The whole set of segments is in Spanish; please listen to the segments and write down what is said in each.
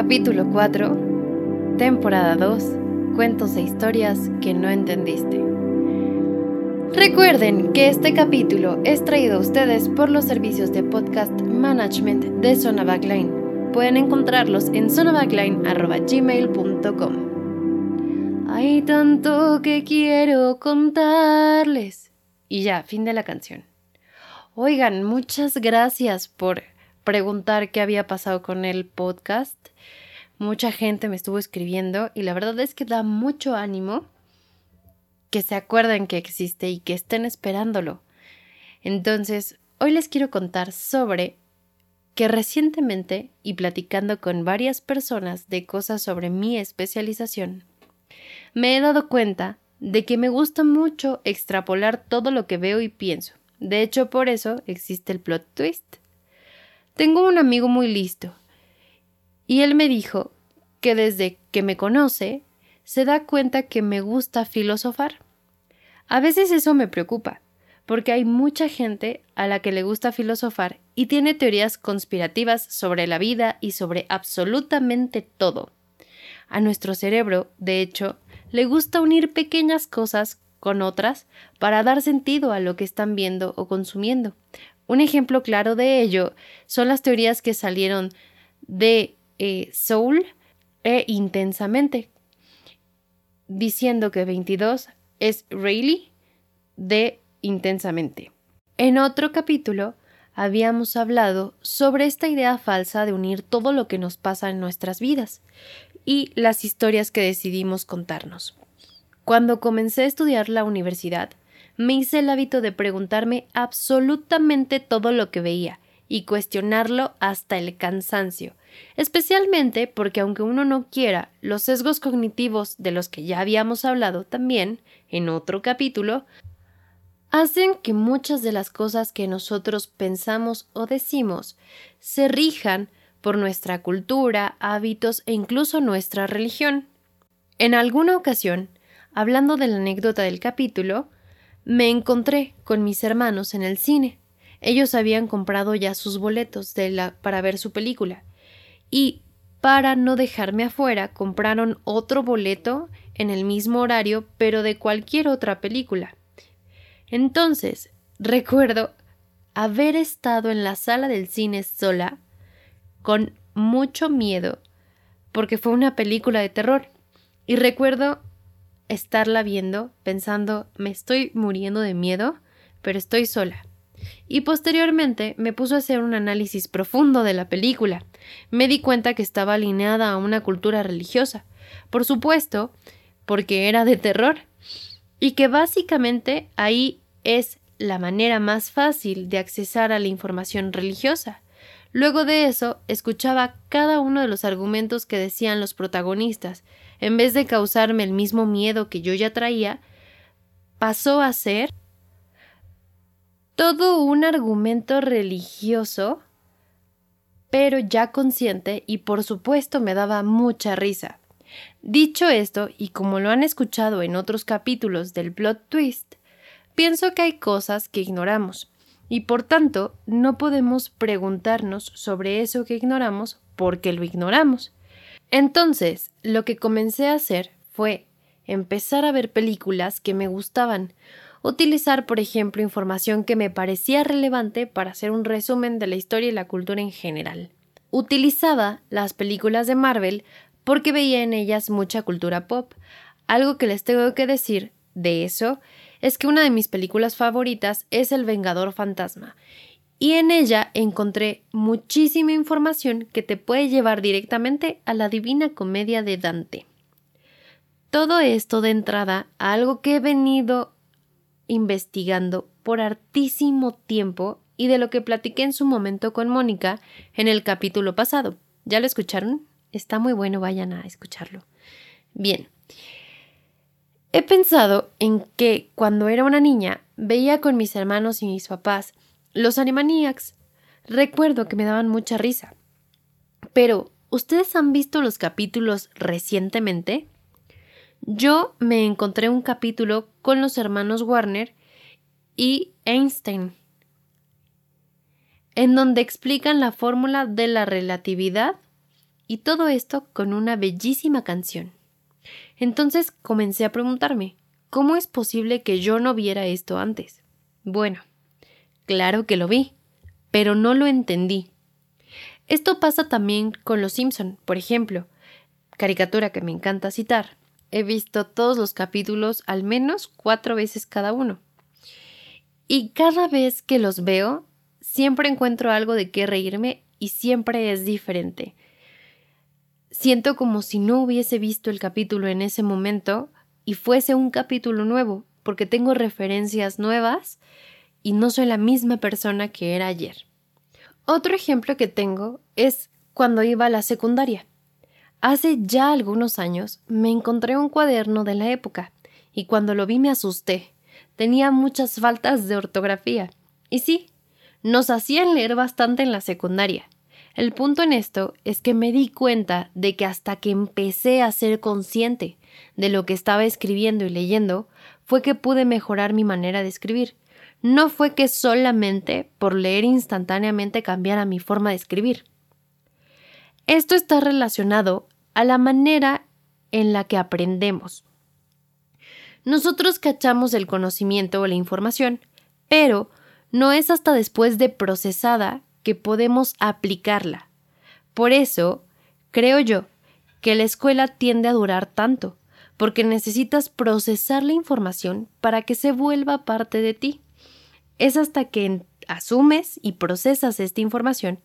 Capítulo 4, temporada 2, cuentos e historias que no entendiste. Recuerden que este capítulo es traído a ustedes por los servicios de podcast management de Zona Backline. Pueden encontrarlos en zonabackline.gmail.com. Hay tanto que quiero contarles. Y ya, fin de la canción. Oigan, muchas gracias por preguntar qué había pasado con el podcast. Mucha gente me estuvo escribiendo y la verdad es que da mucho ánimo que se acuerden que existe y que estén esperándolo. Entonces, hoy les quiero contar sobre que recientemente, y platicando con varias personas de cosas sobre mi especialización, me he dado cuenta de que me gusta mucho extrapolar todo lo que veo y pienso. De hecho, por eso existe el plot twist. Tengo un amigo muy listo, y él me dijo que desde que me conoce se da cuenta que me gusta filosofar. A veces eso me preocupa, porque hay mucha gente a la que le gusta filosofar y tiene teorías conspirativas sobre la vida y sobre absolutamente todo. A nuestro cerebro, de hecho, le gusta unir pequeñas cosas con otras para dar sentido a lo que están viendo o consumiendo. Un ejemplo claro de ello son las teorías que salieron de eh, Soul e Intensamente, diciendo que 22 es Rayleigh de Intensamente. En otro capítulo habíamos hablado sobre esta idea falsa de unir todo lo que nos pasa en nuestras vidas y las historias que decidimos contarnos. Cuando comencé a estudiar la universidad, me hice el hábito de preguntarme absolutamente todo lo que veía y cuestionarlo hasta el cansancio, especialmente porque aunque uno no quiera, los sesgos cognitivos de los que ya habíamos hablado también en otro capítulo, hacen que muchas de las cosas que nosotros pensamos o decimos se rijan por nuestra cultura, hábitos e incluso nuestra religión. En alguna ocasión, hablando de la anécdota del capítulo, me encontré con mis hermanos en el cine. Ellos habían comprado ya sus boletos de la, para ver su película. Y, para no dejarme afuera, compraron otro boleto en el mismo horario, pero de cualquier otra película. Entonces, recuerdo haber estado en la sala del cine sola, con mucho miedo, porque fue una película de terror. Y recuerdo estarla viendo, pensando, me estoy muriendo de miedo, pero estoy sola y posteriormente me puso a hacer un análisis profundo de la película. Me di cuenta que estaba alineada a una cultura religiosa, por supuesto, porque era de terror, y que básicamente ahí es la manera más fácil de accesar a la información religiosa. Luego de eso, escuchaba cada uno de los argumentos que decían los protagonistas. En vez de causarme el mismo miedo que yo ya traía, pasó a ser todo un argumento religioso, pero ya consciente y por supuesto me daba mucha risa. Dicho esto, y como lo han escuchado en otros capítulos del plot twist, pienso que hay cosas que ignoramos, y por tanto no podemos preguntarnos sobre eso que ignoramos porque lo ignoramos. Entonces, lo que comencé a hacer fue empezar a ver películas que me gustaban, utilizar, por ejemplo, información que me parecía relevante para hacer un resumen de la historia y la cultura en general. Utilizaba las películas de Marvel porque veía en ellas mucha cultura pop. Algo que les tengo que decir de eso es que una de mis películas favoritas es El Vengador Fantasma, y en ella encontré muchísima información que te puede llevar directamente a la Divina Comedia de Dante. Todo esto de entrada a algo que he venido investigando por hartísimo tiempo y de lo que platiqué en su momento con Mónica en el capítulo pasado. ¿Ya lo escucharon? Está muy bueno, vayan a escucharlo. Bien. He pensado en que cuando era una niña veía con mis hermanos y mis papás los Animaniacs. Recuerdo que me daban mucha risa. Pero, ¿ustedes han visto los capítulos recientemente? Yo me encontré un capítulo con los hermanos Warner y Einstein, en donde explican la fórmula de la relatividad y todo esto con una bellísima canción. Entonces comencé a preguntarme, ¿cómo es posible que yo no viera esto antes? Bueno, claro que lo vi, pero no lo entendí. Esto pasa también con Los Simpson, por ejemplo, caricatura que me encanta citar. He visto todos los capítulos al menos cuatro veces cada uno. Y cada vez que los veo, siempre encuentro algo de qué reírme y siempre es diferente. Siento como si no hubiese visto el capítulo en ese momento y fuese un capítulo nuevo, porque tengo referencias nuevas y no soy la misma persona que era ayer. Otro ejemplo que tengo es cuando iba a la secundaria. Hace ya algunos años me encontré un cuaderno de la época y cuando lo vi me asusté. Tenía muchas faltas de ortografía. Y sí, nos hacían leer bastante en la secundaria. El punto en esto es que me di cuenta de que hasta que empecé a ser consciente de lo que estaba escribiendo y leyendo, fue que pude mejorar mi manera de escribir no fue que solamente por leer instantáneamente cambiara mi forma de escribir. Esto está relacionado a la manera en la que aprendemos. Nosotros cachamos el conocimiento o la información, pero no es hasta después de procesada que podemos aplicarla. Por eso, creo yo, que la escuela tiende a durar tanto, porque necesitas procesar la información para que se vuelva parte de ti. Es hasta que asumes y procesas esta información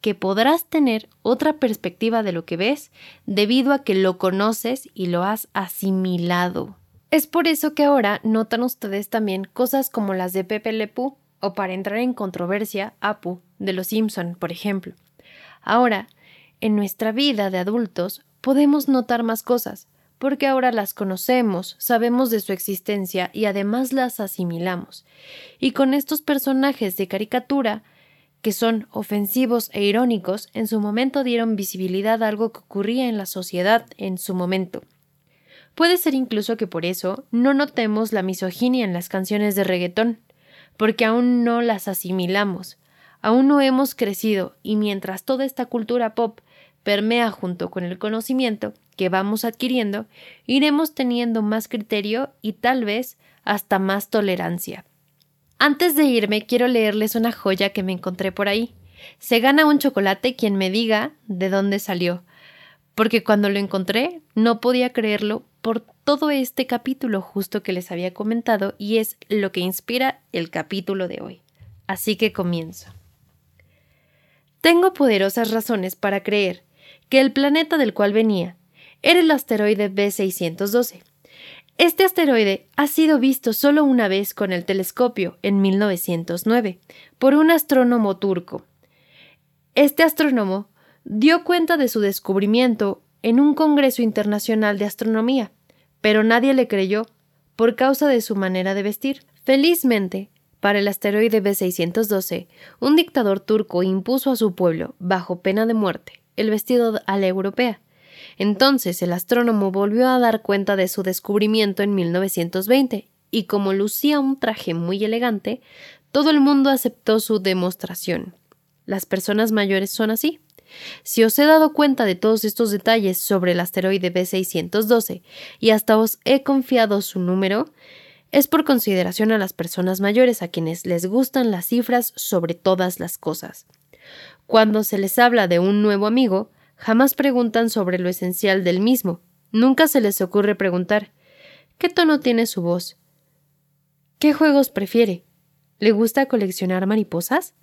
que podrás tener otra perspectiva de lo que ves debido a que lo conoces y lo has asimilado. Es por eso que ahora notan ustedes también cosas como las de Pepe Lepú o para entrar en controversia, Apu, de los Simpson, por ejemplo. Ahora, en nuestra vida de adultos podemos notar más cosas, porque ahora las conocemos, sabemos de su existencia y además las asimilamos. Y con estos personajes de caricatura, que son ofensivos e irónicos, en su momento dieron visibilidad a algo que ocurría en la sociedad en su momento. Puede ser incluso que por eso no notemos la misoginia en las canciones de reggaetón, porque aún no las asimilamos, aún no hemos crecido y mientras toda esta cultura pop permea junto con el conocimiento, que vamos adquiriendo, iremos teniendo más criterio y tal vez hasta más tolerancia. Antes de irme, quiero leerles una joya que me encontré por ahí. Se gana un chocolate quien me diga de dónde salió, porque cuando lo encontré no podía creerlo por todo este capítulo justo que les había comentado y es lo que inspira el capítulo de hoy. Así que comienzo. Tengo poderosas razones para creer que el planeta del cual venía era el asteroide B612. Este asteroide ha sido visto solo una vez con el telescopio en 1909 por un astrónomo turco. Este astrónomo dio cuenta de su descubrimiento en un Congreso Internacional de Astronomía, pero nadie le creyó por causa de su manera de vestir. Felizmente, para el asteroide B612, un dictador turco impuso a su pueblo, bajo pena de muerte, el vestido a la europea, entonces el astrónomo volvió a dar cuenta de su descubrimiento en 1920, y como lucía un traje muy elegante, todo el mundo aceptó su demostración. Las personas mayores son así. Si os he dado cuenta de todos estos detalles sobre el asteroide B612 y hasta os he confiado su número, es por consideración a las personas mayores a quienes les gustan las cifras sobre todas las cosas. Cuando se les habla de un nuevo amigo, Jamás preguntan sobre lo esencial del mismo. Nunca se les ocurre preguntar ¿Qué tono tiene su voz? ¿Qué juegos prefiere? ¿Le gusta coleccionar mariposas?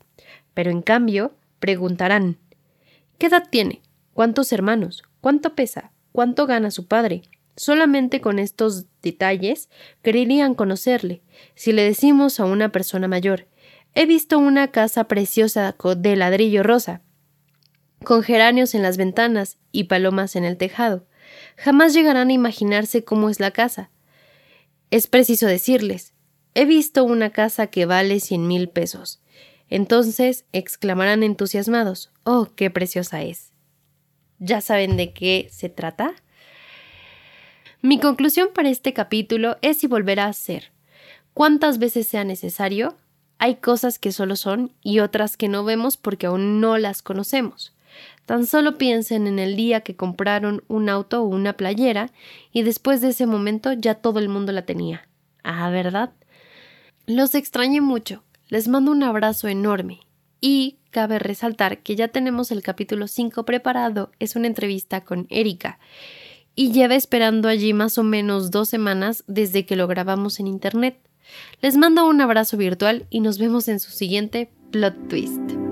Pero en cambio, preguntarán ¿Qué edad tiene? ¿Cuántos hermanos? ¿Cuánto pesa? ¿Cuánto gana su padre? Solamente con estos detalles creerían conocerle. Si le decimos a una persona mayor He visto una casa preciosa de ladrillo rosa con geranios en las ventanas y palomas en el tejado. Jamás llegarán a imaginarse cómo es la casa. Es preciso decirles he visto una casa que vale cien mil pesos. Entonces exclamarán entusiasmados Oh, qué preciosa es. ¿Ya saben de qué se trata? Mi conclusión para este capítulo es y volverá a ser cuántas veces sea necesario, hay cosas que solo son y otras que no vemos porque aún no las conocemos. Tan solo piensen en el día que compraron un auto o una playera y después de ese momento ya todo el mundo la tenía. Ah, ¿verdad? Los extrañé mucho. Les mando un abrazo enorme. Y cabe resaltar que ya tenemos el capítulo 5 preparado. Es una entrevista con Erika. Y lleva esperando allí más o menos dos semanas desde que lo grabamos en internet. Les mando un abrazo virtual y nos vemos en su siguiente plot twist.